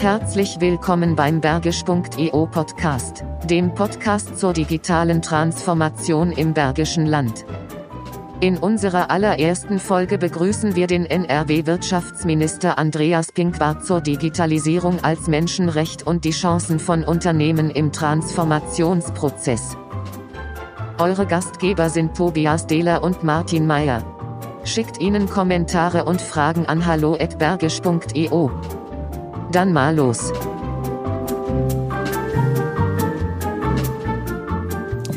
Herzlich willkommen beim Bergisch.eu Podcast, dem Podcast zur digitalen Transformation im Bergischen Land. In unserer allerersten Folge begrüßen wir den NRW-Wirtschaftsminister Andreas Pinkwart zur Digitalisierung als Menschenrecht und die Chancen von Unternehmen im Transformationsprozess. Eure Gastgeber sind Tobias Dehler und Martin Meyer. Schickt ihnen Kommentare und Fragen an hallo@bergisch.eu. Dann mal los.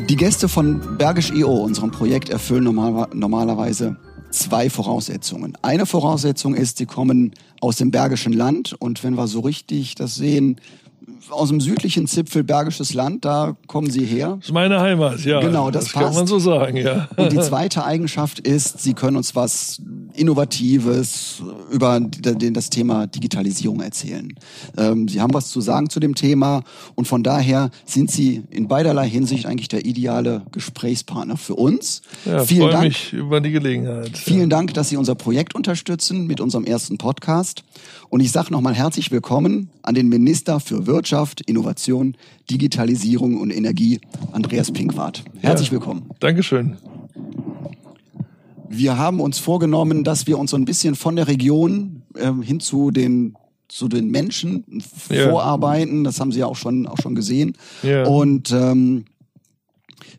Die Gäste von Bergisch EO, unserem Projekt, erfüllen normal, normalerweise zwei Voraussetzungen. Eine Voraussetzung ist, sie kommen aus dem Bergischen Land und wenn wir so richtig das sehen, aus dem südlichen Zipfel Bergisches Land, da kommen Sie her. Das ist meine Heimat, ja. Genau, das, das passt. kann man so sagen, ja. Und die zweite Eigenschaft ist, Sie können uns was Innovatives über das Thema Digitalisierung erzählen. Ähm, Sie haben was zu sagen zu dem Thema und von daher sind Sie in beiderlei Hinsicht eigentlich der ideale Gesprächspartner für uns. Ja, Vielen freue Dank. mich über die Gelegenheit. Vielen. Dank, dass Sie unser Projekt unterstützen mit unserem ersten Podcast. Und ich sage nochmal herzlich willkommen an den Minister für Wirtschaft, Innovation, Digitalisierung und Energie, Andreas Pinkwart. Herzlich ja, willkommen. Dankeschön. Wir haben uns vorgenommen, dass wir uns so ein bisschen von der Region äh, hin zu den zu den Menschen ja. vorarbeiten. Das haben Sie ja auch schon auch schon gesehen. Ja. Und ähm,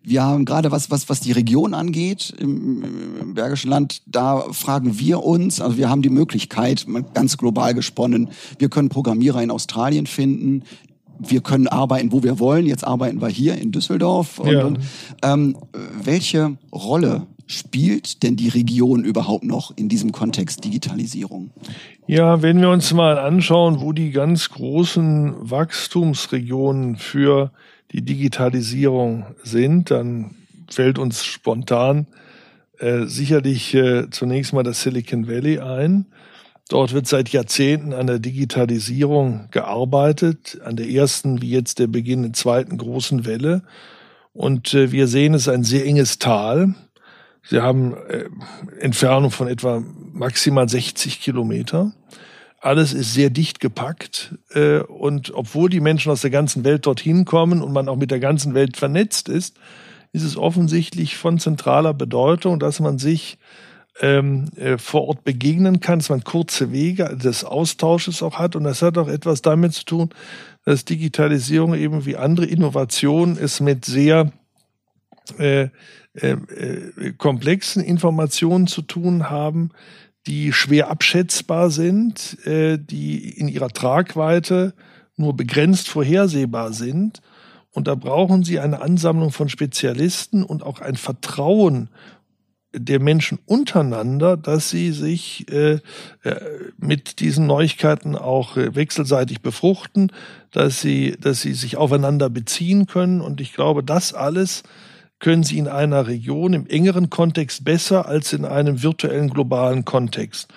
wir haben gerade was, was, was die Region angeht im, im Bergischen Land, da fragen wir uns, also wir haben die Möglichkeit, ganz global gesponnen, wir können Programmierer in Australien finden, wir können arbeiten, wo wir wollen. Jetzt arbeiten wir hier in Düsseldorf. Und, ja. und ähm, welche Rolle spielt denn die Region überhaupt noch in diesem Kontext Digitalisierung? Ja, wenn wir uns mal anschauen, wo die ganz großen Wachstumsregionen für die Digitalisierung sind, dann fällt uns spontan äh, sicherlich äh, zunächst mal das Silicon Valley ein. Dort wird seit Jahrzehnten an der Digitalisierung gearbeitet, an der ersten wie jetzt der Beginn der zweiten großen Welle. Und äh, wir sehen es ein sehr enges Tal. Sie haben äh, Entfernung von etwa maximal 60 Kilometer. Alles ist sehr dicht gepackt äh, und obwohl die Menschen aus der ganzen Welt dorthin kommen und man auch mit der ganzen Welt vernetzt ist, ist es offensichtlich von zentraler Bedeutung, dass man sich ähm, äh, vor Ort begegnen kann, dass man kurze Wege des Austausches auch hat. Und das hat auch etwas damit zu tun, dass Digitalisierung eben wie andere Innovationen es mit sehr äh, äh, äh komplexen Informationen zu tun haben, die schwer abschätzbar sind, äh, die in ihrer Tragweite nur begrenzt vorhersehbar sind. Und da brauchen sie eine Ansammlung von Spezialisten und auch ein Vertrauen der Menschen untereinander, dass sie sich äh, äh, mit diesen Neuigkeiten auch äh, wechselseitig befruchten, dass sie, dass sie sich aufeinander beziehen können. Und ich glaube, das alles können sie in einer Region im engeren Kontext besser als in einem virtuellen globalen Kontext.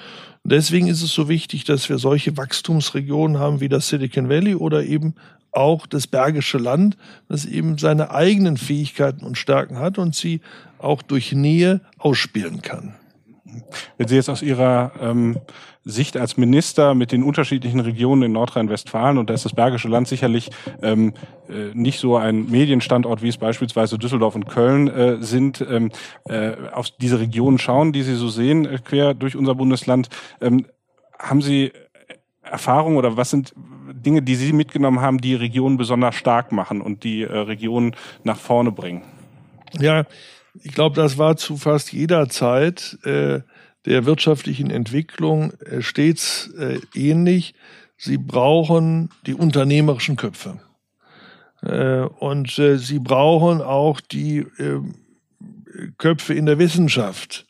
Und deswegen ist es so wichtig, dass wir solche Wachstumsregionen haben wie das Silicon Valley oder eben auch das Bergische Land, das eben seine eigenen Fähigkeiten und Stärken hat und sie auch durch Nähe ausspielen kann. Wenn Sie jetzt aus Ihrer ähm, Sicht als Minister mit den unterschiedlichen Regionen in Nordrhein-Westfalen, und da ist das Bergische Land sicherlich ähm, äh, nicht so ein Medienstandort, wie es beispielsweise Düsseldorf und Köln äh, sind, ähm, äh, auf diese Regionen schauen, die Sie so sehen, äh, quer durch unser Bundesland, ähm, haben Sie Erfahrungen oder was sind Dinge, die Sie mitgenommen haben, die Regionen besonders stark machen und die äh, Regionen nach vorne bringen? Ja, ich glaube, das war zu fast jeder Zeit äh, der wirtschaftlichen Entwicklung äh, stets äh, ähnlich. Sie brauchen die unternehmerischen Köpfe. Äh, und äh, sie brauchen auch die äh, Köpfe in der Wissenschaft,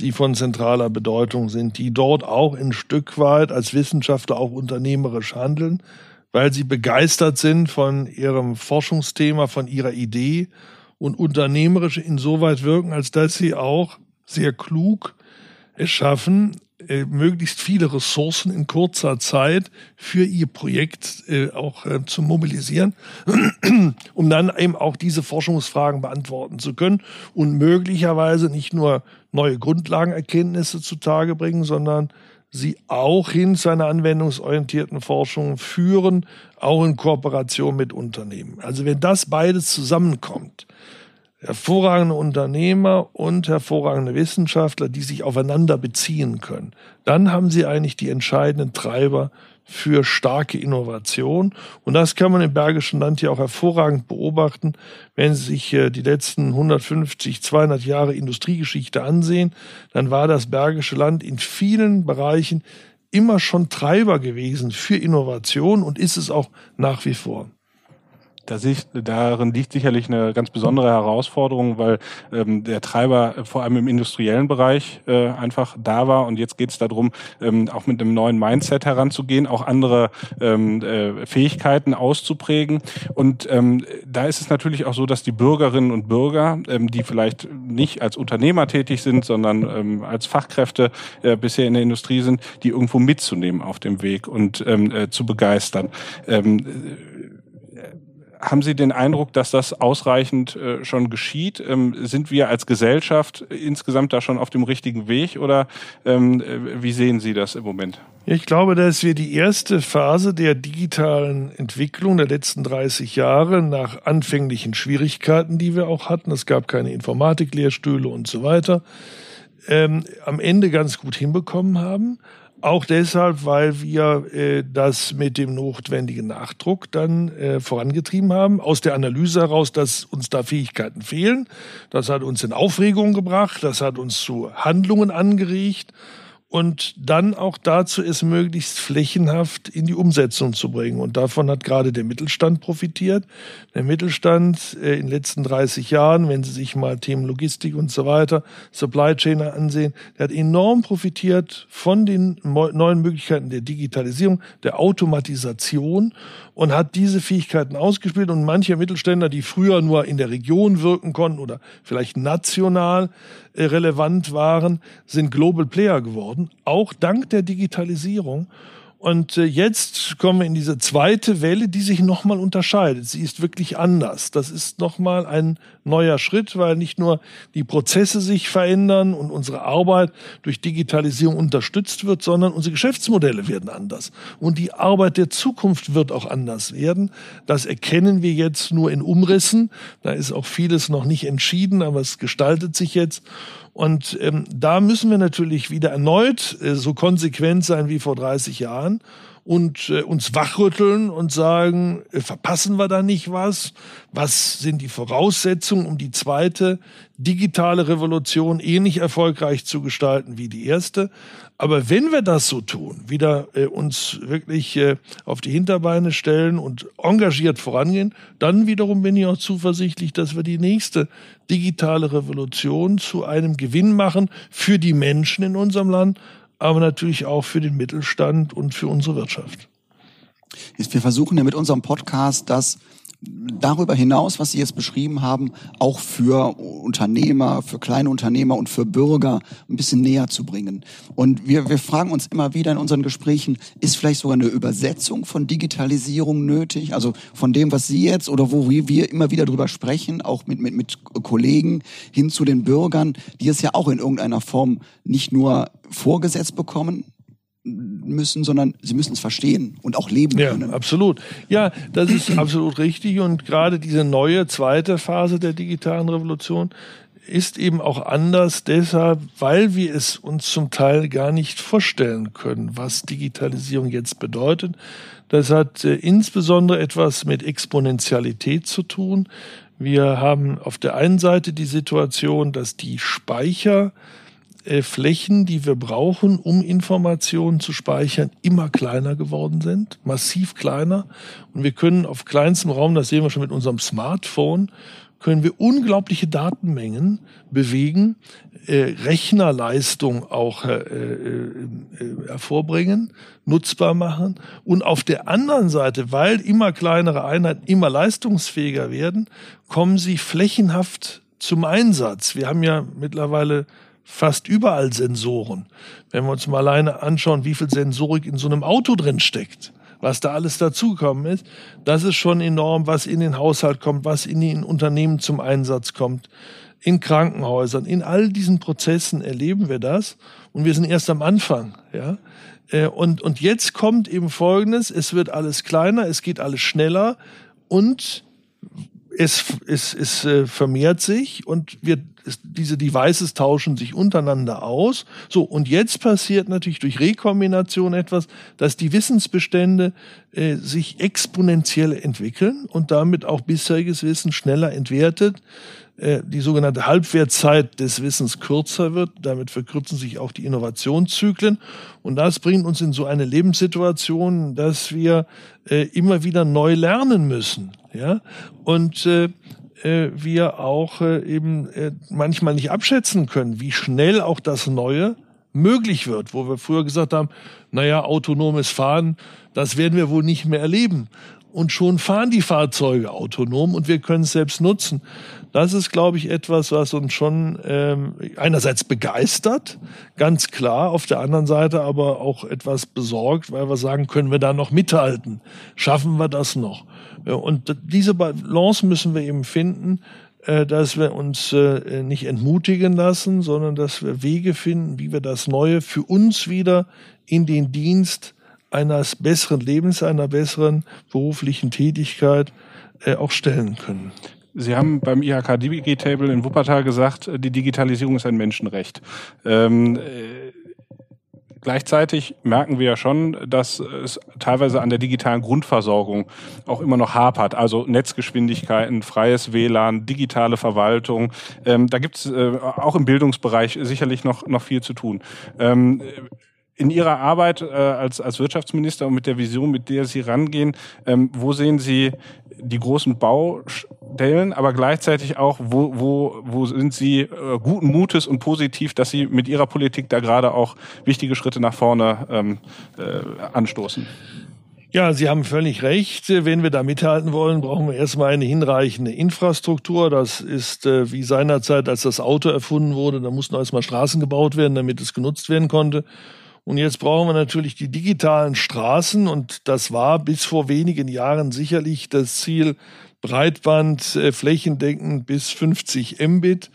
die von zentraler Bedeutung sind, die dort auch ein Stück weit als Wissenschaftler auch unternehmerisch handeln, weil sie begeistert sind von ihrem Forschungsthema, von ihrer Idee und unternehmerisch insoweit wirken, als dass sie auch sehr klug es schaffen, äh, möglichst viele Ressourcen in kurzer Zeit für ihr Projekt äh, auch äh, zu mobilisieren, um dann eben auch diese Forschungsfragen beantworten zu können und möglicherweise nicht nur neue Grundlagenerkenntnisse zutage bringen, sondern sie auch hin zu einer anwendungsorientierten Forschung führen, auch in Kooperation mit Unternehmen. Also wenn das beides zusammenkommt, hervorragende Unternehmer und hervorragende Wissenschaftler, die sich aufeinander beziehen können, dann haben sie eigentlich die entscheidenden Treiber für starke Innovation. Und das kann man im Bergischen Land ja auch hervorragend beobachten, wenn Sie sich äh, die letzten 150, 200 Jahre Industriegeschichte ansehen. Dann war das Bergische Land in vielen Bereichen immer schon Treiber gewesen für Innovation und ist es auch nach wie vor. Da sich, darin liegt sicherlich eine ganz besondere Herausforderung, weil ähm, der Treiber vor allem im industriellen Bereich äh, einfach da war. Und jetzt geht es darum, ähm, auch mit einem neuen Mindset heranzugehen, auch andere ähm, äh, Fähigkeiten auszuprägen. Und ähm, da ist es natürlich auch so, dass die Bürgerinnen und Bürger, ähm, die vielleicht nicht als Unternehmer tätig sind, sondern ähm, als Fachkräfte äh, bisher in der Industrie sind, die irgendwo mitzunehmen auf dem Weg und ähm, äh, zu begeistern. Ähm, haben Sie den Eindruck, dass das ausreichend äh, schon geschieht? Ähm, sind wir als Gesellschaft insgesamt da schon auf dem richtigen Weg oder ähm, äh, wie sehen Sie das im Moment? Ich glaube, dass wir die erste Phase der digitalen Entwicklung der letzten 30 Jahre nach anfänglichen Schwierigkeiten, die wir auch hatten, es gab keine Informatiklehrstühle und so weiter, ähm, am Ende ganz gut hinbekommen haben. Auch deshalb, weil wir äh, das mit dem notwendigen Nachdruck dann äh, vorangetrieben haben. Aus der Analyse heraus, dass uns da Fähigkeiten fehlen. Das hat uns in Aufregung gebracht, das hat uns zu Handlungen angeregt und dann auch dazu, es möglichst flächenhaft in die Umsetzung zu bringen. Und davon hat gerade der Mittelstand profitiert. Der Mittelstand äh, in den letzten 30 Jahren, wenn Sie sich mal Themen Logistik und so weiter, Supply Chain ansehen, der hat enorm profitiert von den neuen Möglichkeiten der Digitalisierung, der Automatisation und hat diese Fähigkeiten ausgespielt. Und manche Mittelständler, die früher nur in der Region wirken konnten oder vielleicht national äh, relevant waren, sind Global Player geworden, auch dank der Digitalisierung. Und äh, jetzt kommen wir in diese zweite Welle, die sich nochmal unterscheidet. Sie ist wirklich anders. Das ist nochmal ein neuer Schritt, weil nicht nur die Prozesse sich verändern und unsere Arbeit durch Digitalisierung unterstützt wird, sondern unsere Geschäftsmodelle werden anders. Und die Arbeit der Zukunft wird auch anders werden. Das erkennen wir jetzt nur in Umrissen. Da ist auch vieles noch nicht entschieden, aber es gestaltet sich jetzt. Und ähm, da müssen wir natürlich wieder erneut äh, so konsequent sein wie vor 30 Jahren und äh, uns wachrütteln und sagen, äh, verpassen wir da nicht was? Was sind die Voraussetzungen, um die zweite digitale Revolution ähnlich erfolgreich zu gestalten wie die erste? Aber wenn wir das so tun, wieder äh, uns wirklich äh, auf die Hinterbeine stellen und engagiert vorangehen, dann wiederum bin ich auch zuversichtlich, dass wir die nächste digitale Revolution zu einem Gewinn machen für die Menschen in unserem Land, aber natürlich auch für den Mittelstand und für unsere Wirtschaft. Wir versuchen ja mit unserem Podcast das darüber hinaus, was Sie jetzt beschrieben haben, auch für Unternehmer, für kleine Unternehmer und für Bürger ein bisschen näher zu bringen. Und wir, wir fragen uns immer wieder in unseren Gesprächen, ist vielleicht sogar eine Übersetzung von Digitalisierung nötig? Also von dem, was Sie jetzt oder wo wir immer wieder drüber sprechen, auch mit, mit, mit Kollegen hin zu den Bürgern, die es ja auch in irgendeiner Form nicht nur vorgesetzt bekommen, müssen, sondern sie müssen es verstehen und auch leben ja, können. Absolut. Ja, das ist absolut richtig. Und gerade diese neue zweite Phase der digitalen Revolution ist eben auch anders deshalb, weil wir es uns zum Teil gar nicht vorstellen können, was Digitalisierung jetzt bedeutet. Das hat äh, insbesondere etwas mit Exponentialität zu tun. Wir haben auf der einen Seite die Situation, dass die Speicher äh, Flächen, die wir brauchen, um Informationen zu speichern, immer kleiner geworden sind, massiv kleiner. Und wir können auf kleinstem Raum, das sehen wir schon mit unserem Smartphone, können wir unglaubliche Datenmengen bewegen, äh, Rechnerleistung auch äh, äh, äh, hervorbringen, nutzbar machen. Und auf der anderen Seite, weil immer kleinere Einheiten immer leistungsfähiger werden, kommen sie flächenhaft zum Einsatz. Wir haben ja mittlerweile fast überall Sensoren. Wenn wir uns mal alleine anschauen, wie viel Sensorik in so einem Auto drin steckt, was da alles dazugekommen ist, das ist schon enorm, was in den Haushalt kommt, was in den Unternehmen zum Einsatz kommt, in Krankenhäusern, in all diesen Prozessen erleben wir das und wir sind erst am Anfang, ja. Äh, und, und jetzt kommt eben Folgendes, es wird alles kleiner, es geht alles schneller und es, es, es äh, vermehrt sich und wir, es, diese Devices tauschen sich untereinander aus. So, und jetzt passiert natürlich durch Rekombination etwas, dass die Wissensbestände äh, sich exponentiell entwickeln und damit auch bisheriges Wissen schneller entwertet äh, die sogenannte Halbwertzeit des Wissens kürzer wird. Damit verkürzen sich auch die Innovationszyklen. Und das bringt uns in so eine Lebenssituation, dass wir äh, immer wieder neu lernen müssen. Ja? Und äh, äh wir auch äh, eben äh, manchmal nicht abschätzen können, wie schnell auch das Neue möglich wird, wo wir früher gesagt haben, naja, autonomes Fahren, das werden wir wohl nicht mehr erleben. Und schon fahren die Fahrzeuge autonom und wir können es selbst nutzen. Das ist, glaube ich, etwas, was uns schon ähm, einerseits begeistert, ganz klar, auf der anderen Seite aber auch etwas besorgt, weil wir sagen, können wir da noch mithalten? Schaffen wir das noch? Ja, und diese Balance müssen wir eben finden, äh, dass wir uns äh, nicht entmutigen lassen, sondern dass wir Wege finden, wie wir das Neue für uns wieder in den Dienst eines besseren Lebens, einer besseren beruflichen Tätigkeit äh, auch stellen können. Sie haben beim IHK Digitable in Wuppertal gesagt, die Digitalisierung ist ein Menschenrecht. Ähm, äh, gleichzeitig merken wir ja schon, dass es teilweise an der digitalen Grundversorgung auch immer noch hapert. Also Netzgeschwindigkeiten, freies WLAN, digitale Verwaltung. Ähm, da gibt es äh, auch im Bildungsbereich sicherlich noch, noch viel zu tun. Ähm, in Ihrer Arbeit äh, als, als Wirtschaftsminister und mit der Vision, mit der Sie rangehen, ähm, wo sehen Sie die großen Baustellen, aber gleichzeitig auch, wo, wo, wo sind Sie äh, guten Mutes und positiv, dass Sie mit Ihrer Politik da gerade auch wichtige Schritte nach vorne ähm, äh, anstoßen? Ja, Sie haben völlig recht. Wenn wir da mithalten wollen, brauchen wir erstmal eine hinreichende Infrastruktur. Das ist äh, wie seinerzeit, als das Auto erfunden wurde, da mussten erstmal Straßen gebaut werden, damit es genutzt werden konnte. Und jetzt brauchen wir natürlich die digitalen Straßen und das war bis vor wenigen Jahren sicherlich das Ziel Breitband äh, flächendeckend bis 50 Mbit.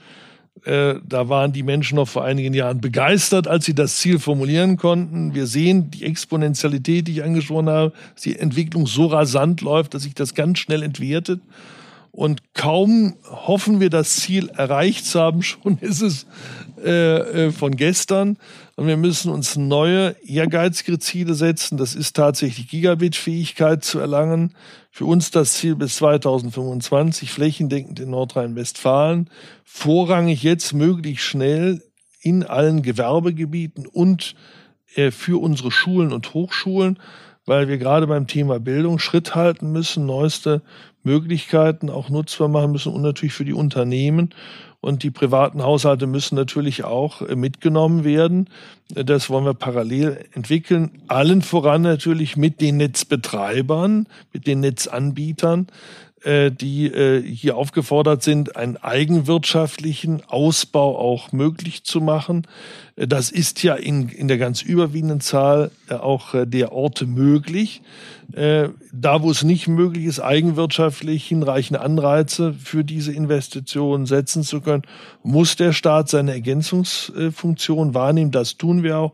Äh, da waren die Menschen noch vor einigen Jahren begeistert, als sie das Ziel formulieren konnten. Wir sehen die Exponentialität, die ich angesprochen habe, dass die Entwicklung so rasant läuft, dass sich das ganz schnell entwertet. Und kaum hoffen wir, das Ziel erreicht zu haben, schon ist es äh, äh, von gestern. Und wir müssen uns neue, ehrgeizige Ziele setzen. Das ist tatsächlich Gigabit-Fähigkeit zu erlangen. Für uns das Ziel bis 2025 flächendeckend in Nordrhein-Westfalen. Vorrangig jetzt möglichst schnell in allen Gewerbegebieten und äh, für unsere Schulen und Hochschulen, weil wir gerade beim Thema Bildung Schritt halten müssen, neueste Möglichkeiten auch nutzbar machen müssen und natürlich für die Unternehmen. Und die privaten Haushalte müssen natürlich auch äh, mitgenommen werden. Das wollen wir parallel entwickeln. Allen voran natürlich mit den Netzbetreibern, mit den Netzanbietern, äh, die äh, hier aufgefordert sind, einen eigenwirtschaftlichen Ausbau auch möglich zu machen. Äh, das ist ja in, in der ganz überwiegenden Zahl auch der Orte möglich. Da, wo es nicht möglich ist, eigenwirtschaftlich hinreichende Anreize für diese Investitionen setzen zu können, muss der Staat seine Ergänzungsfunktion wahrnehmen. Das tun wir auch.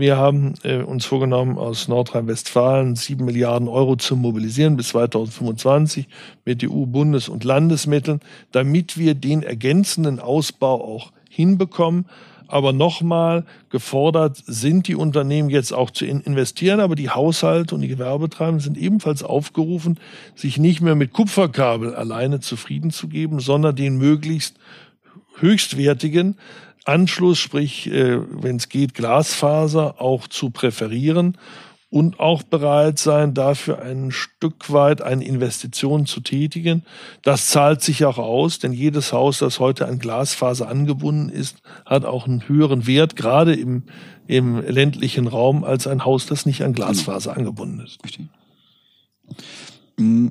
Wir haben äh, uns vorgenommen, aus Nordrhein-Westfalen sieben Milliarden Euro zu mobilisieren bis 2025 mit EU-Bundes- und Landesmitteln, damit wir den ergänzenden Ausbau auch hinbekommen. Aber nochmal, gefordert sind die Unternehmen jetzt auch zu investieren, aber die Haushalte und die Gewerbetreibenden sind ebenfalls aufgerufen, sich nicht mehr mit Kupferkabel alleine zufrieden zu geben, sondern den möglichst höchstwertigen Anschluss, sprich, äh, wenn es geht, Glasfaser auch zu präferieren und auch bereit sein, dafür ein Stück weit eine Investition zu tätigen. Das zahlt sich auch aus, denn jedes Haus, das heute an Glasfaser angebunden ist, hat auch einen höheren Wert, gerade im, im ländlichen Raum, als ein Haus, das nicht an Glasfaser angebunden ist. Richtig. Mm.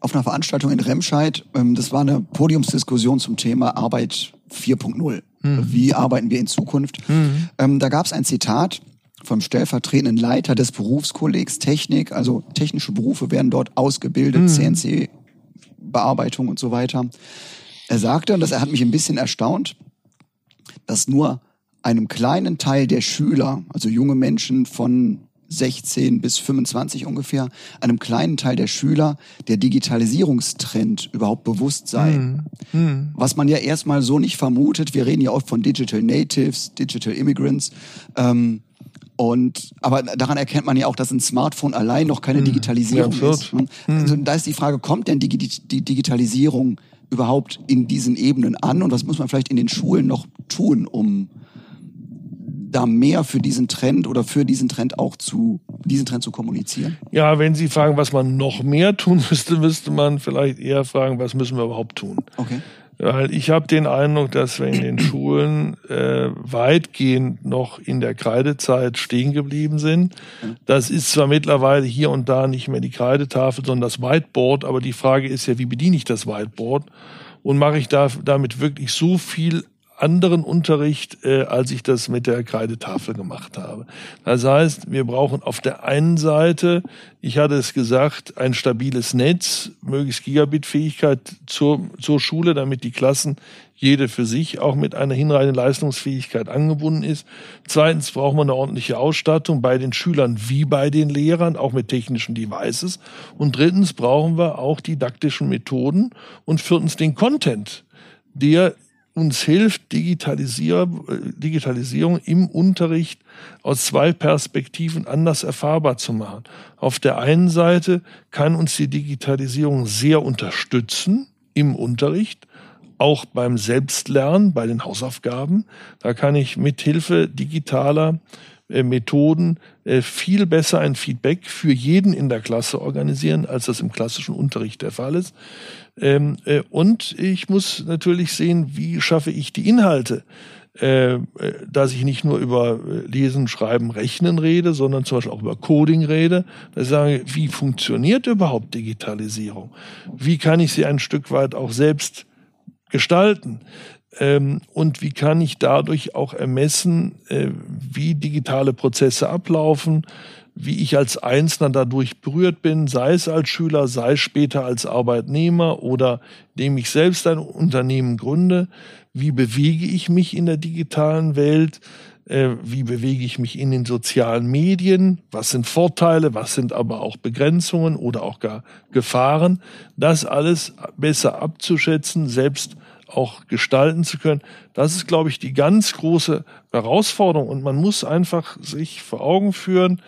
auf einer Veranstaltung in Remscheid. Ähm, das war eine Podiumsdiskussion zum Thema Arbeit 4.0. Mhm. Wie arbeiten wir in Zukunft? Mhm. Ähm, da gab es ein Zitat vom stellvertretenden Leiter des Berufskollegs Technik, also technische Berufe werden dort ausgebildet, mhm. CNC-Bearbeitung und so weiter. Er sagte, und das hat mich ein bisschen erstaunt, dass nur einem kleinen Teil der Schüler, also junge Menschen von 16 bis 25 ungefähr, einem kleinen Teil der Schüler der Digitalisierungstrend überhaupt bewusst sei. Mhm. Mhm. Was man ja erstmal so nicht vermutet. Wir reden ja oft von Digital Natives, Digital Immigrants. Ähm, und, aber daran erkennt man ja auch, dass ein Smartphone allein noch keine mhm. Digitalisierung ja, ist. Mhm. Also da ist die Frage, kommt denn die, die Digitalisierung überhaupt in diesen Ebenen an? Und was muss man vielleicht in den Schulen noch tun, um da mehr für diesen Trend oder für diesen Trend auch zu, diesen Trend zu kommunizieren? Ja, wenn Sie fragen, was man noch mehr tun müsste, müsste man vielleicht eher fragen, was müssen wir überhaupt tun? Okay. Weil ich habe den Eindruck, dass wir in den Schulen äh, weitgehend noch in der Kreidezeit stehen geblieben sind. Das ist zwar mittlerweile hier und da nicht mehr die Kreidetafel, sondern das Whiteboard, aber die Frage ist ja, wie bediene ich das Whiteboard? Und mache ich da, damit wirklich so viel anderen Unterricht, äh, als ich das mit der Kreidetafel gemacht habe. Das heißt, wir brauchen auf der einen Seite, ich hatte es gesagt, ein stabiles Netz, möglichst Gigabit-Fähigkeit zur, zur Schule, damit die Klassen jede für sich auch mit einer hinreichenden Leistungsfähigkeit angebunden ist. Zweitens braucht man eine ordentliche Ausstattung bei den Schülern wie bei den Lehrern, auch mit technischen Devices. Und drittens brauchen wir auch didaktischen Methoden und viertens den Content, der uns hilft, Digitalisier Digitalisierung im Unterricht aus zwei Perspektiven anders erfahrbar zu machen. Auf der einen Seite kann uns die Digitalisierung sehr unterstützen im Unterricht, auch beim Selbstlernen, bei den Hausaufgaben. Da kann ich mit Hilfe digitaler äh, Methoden äh, viel besser ein Feedback für jeden in der Klasse organisieren, als das im klassischen Unterricht der Fall ist. Ähm, äh, und ich muss natürlich sehen, wie schaffe ich die Inhalte, dass ich nicht nur über Lesen, Schreiben, Rechnen rede, sondern zum Beispiel auch über Coding rede. Dass ich sage, wie funktioniert überhaupt Digitalisierung? Wie kann ich sie ein Stück weit auch selbst gestalten? Ähm, und wie kann ich dadurch auch ermessen, äh, wie digitale Prozesse ablaufen, wie ich als Einzelner dadurch berührt bin, sei es als Schüler, sei es später als Arbeitnehmer oder indem ich selbst ein Unternehmen gründe, wie bewege ich mich in der digitalen Welt, äh, wie bewege ich mich in den sozialen Medien, was sind Vorteile, was sind aber auch Begrenzungen oder auch gar Gefahren, das alles besser abzuschätzen, selbst auch gestalten zu können. Das ist, glaube ich, die ganz große Herausforderung. Und man muss einfach sich vor Augen führen,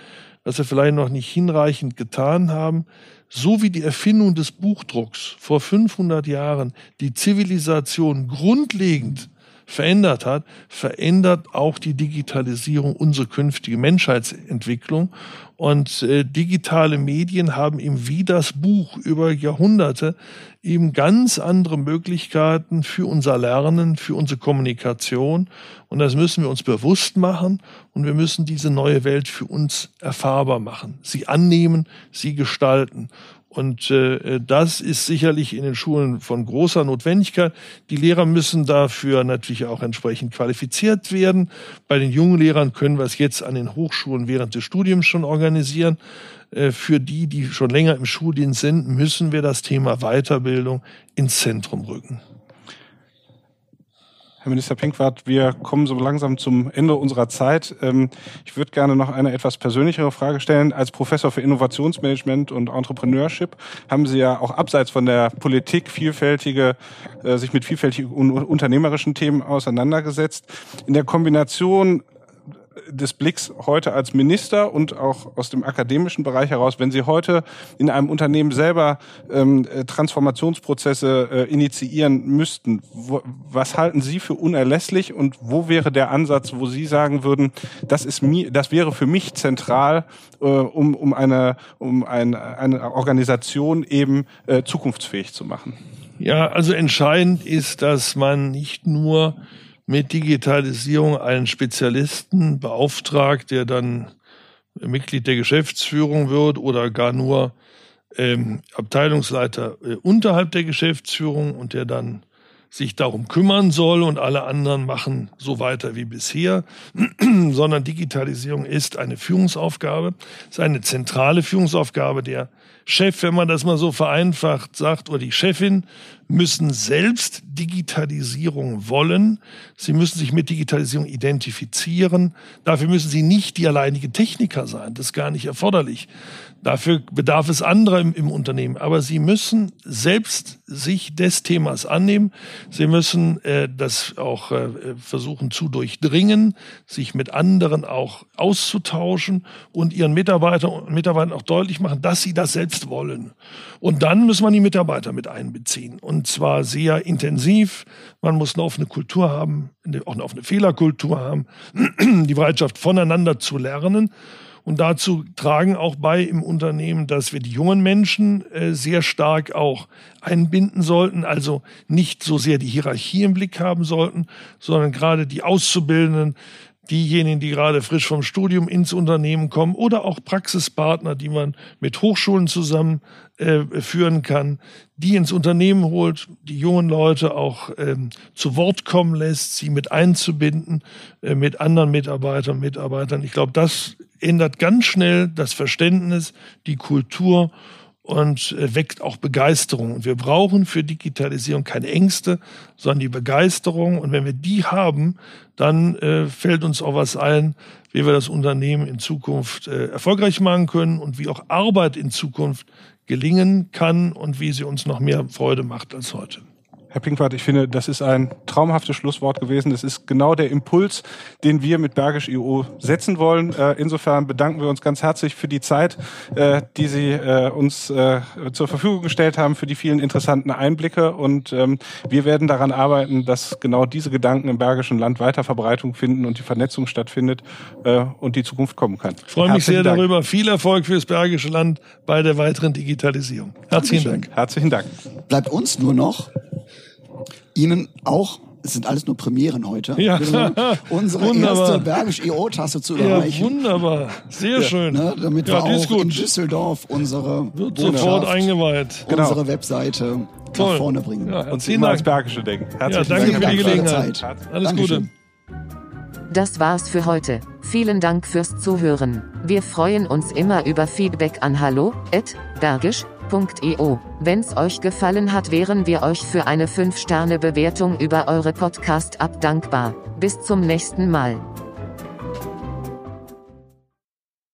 dass wir vielleicht noch nicht hinreichend getan haben. So wie die Erfindung des Buchdrucks vor 500 Jahren die Zivilisation grundlegend verändert hat, verändert auch die Digitalisierung unsere künftige Menschheitsentwicklung. Und äh, digitale Medien haben eben wie das Buch über Jahrhunderte eben ganz andere Möglichkeiten für unser Lernen, für unsere Kommunikation. Und das müssen wir uns bewusst machen und wir müssen diese neue Welt für uns erfahrbar machen, sie annehmen, sie gestalten. Und äh, das ist sicherlich in den Schulen von großer Notwendigkeit. Die Lehrer müssen dafür natürlich auch entsprechend qualifiziert werden. Bei den jungen Lehrern können wir es jetzt an den Hochschulen während des Studiums schon organisieren. Äh, für die, die schon länger im Schuldienst sind, müssen wir das Thema Weiterbildung ins Zentrum rücken. Herr Minister Pinkwart, wir kommen so langsam zum Ende unserer Zeit. Ähm, ich würde gerne noch eine etwas persönlichere Frage stellen. Als Professor für Innovationsmanagement und Entrepreneurship haben Sie ja auch abseits von der Politik vielfältige, äh, sich mit vielfältigen unternehmerischen Themen auseinandergesetzt. In der Kombination des Blicks heute als Minister und auch aus dem akademischen Bereich heraus, wenn Sie heute in einem Unternehmen selber ähm, äh, Transformationsprozesse äh, initiieren müssten, wo, was halten Sie für unerlässlich und wo wäre der Ansatz, wo Sie sagen würden, das ist mir, das wäre für mich zentral, äh, um, um eine, um ein, eine Organisation eben äh, zukunftsfähig zu machen? Ja, also entscheidend ist, dass man nicht nur mit Digitalisierung einen Spezialisten beauftragt, der dann Mitglied der Geschäftsführung wird oder gar nur ähm, Abteilungsleiter äh, unterhalb der Geschäftsführung und der dann sich darum kümmern soll und alle anderen machen so weiter wie bisher, sondern Digitalisierung ist eine Führungsaufgabe, ist eine zentrale Führungsaufgabe. Der Chef, wenn man das mal so vereinfacht sagt, oder die Chefin müssen selbst Digitalisierung wollen. Sie müssen sich mit Digitalisierung identifizieren. Dafür müssen sie nicht die alleinige Techniker sein. Das ist gar nicht erforderlich. Dafür bedarf es anderer im, im, Unternehmen. Aber sie müssen selbst sich des Themas annehmen. Sie müssen äh, das auch äh, versuchen zu durchdringen, sich mit anderen auch auszutauschen und ihren Mitarbeitern und Mitarbeitern auch deutlich machen, dass sie das selbst wollen. Und dann muss man die Mitarbeiter mit einbeziehen. Und zwar sehr intensiv. Man muss eine offene Kultur haben, auch eine offene Fehlerkultur haben, die Bereitschaft voneinander zu lernen. Und dazu tragen auch bei im Unternehmen, dass wir die jungen Menschen äh, sehr stark auch einbinden sollten, also nicht so sehr die Hierarchie im Blick haben sollten, sondern gerade die Auszubildenden, diejenigen, die gerade frisch vom Studium ins Unternehmen kommen oder auch Praxispartner, die man mit Hochschulen zusammen äh, führen kann, die ins Unternehmen holt, die jungen Leute auch ähm, zu Wort kommen lässt, sie mit einzubinden äh, mit anderen Mitarbeitern, Mitarbeitern. Ich glaube, das ändert ganz schnell das Verständnis, die Kultur und äh, weckt auch Begeisterung. Und wir brauchen für Digitalisierung keine Ängste, sondern die Begeisterung. Und wenn wir die haben, dann äh, fällt uns auch was ein, wie wir das Unternehmen in Zukunft äh, erfolgreich machen können und wie auch Arbeit in Zukunft gelingen kann und wie sie uns noch mehr Freude macht als heute. Herr Pinkwart, ich finde, das ist ein traumhaftes Schlusswort gewesen. Das ist genau der Impuls, den wir mit Bergisch IO setzen wollen. Äh, insofern bedanken wir uns ganz herzlich für die Zeit, äh, die Sie äh, uns zur Verfügung gestellt haben, für die vielen interessanten Einblicke. Und ähm, wir werden daran arbeiten, dass genau diese Gedanken im Bergischen Land weiter Verbreitung finden und die Vernetzung stattfindet und die Zukunft kommen kann. Ich freue mich sehr Dank. darüber. Viel Erfolg fürs Bergische Land bei der weiteren Digitalisierung. Herzlichen Dankeschön. Dank. Herzlichen Dank. Bleibt uns nur noch Ihnen auch es sind alles nur Premieren heute. Ja. Unsere wunderbar. erste Bergisch EO-Tasse zu erreichen. Ja, wunderbar. Sehr ja. schön. Ne, damit ja, wir auch in Düsseldorf unsere Wird sofort eingeweiht. Genau. unsere Webseite Toll. nach vorne bringen. Ja, und immer als Bergische denken. Herzlichen ja, danke Dank für die Gelegenheit. Zeit. Alles Dankeschön. Gute. Das war's für heute. Vielen Dank fürs Zuhören. Wir freuen uns immer über Feedback an hallo@bergisch podcast.io. Wenn's euch gefallen hat, wären wir euch für eine 5-Sterne-Bewertung über eure Podcast-App dankbar. Bis zum nächsten Mal.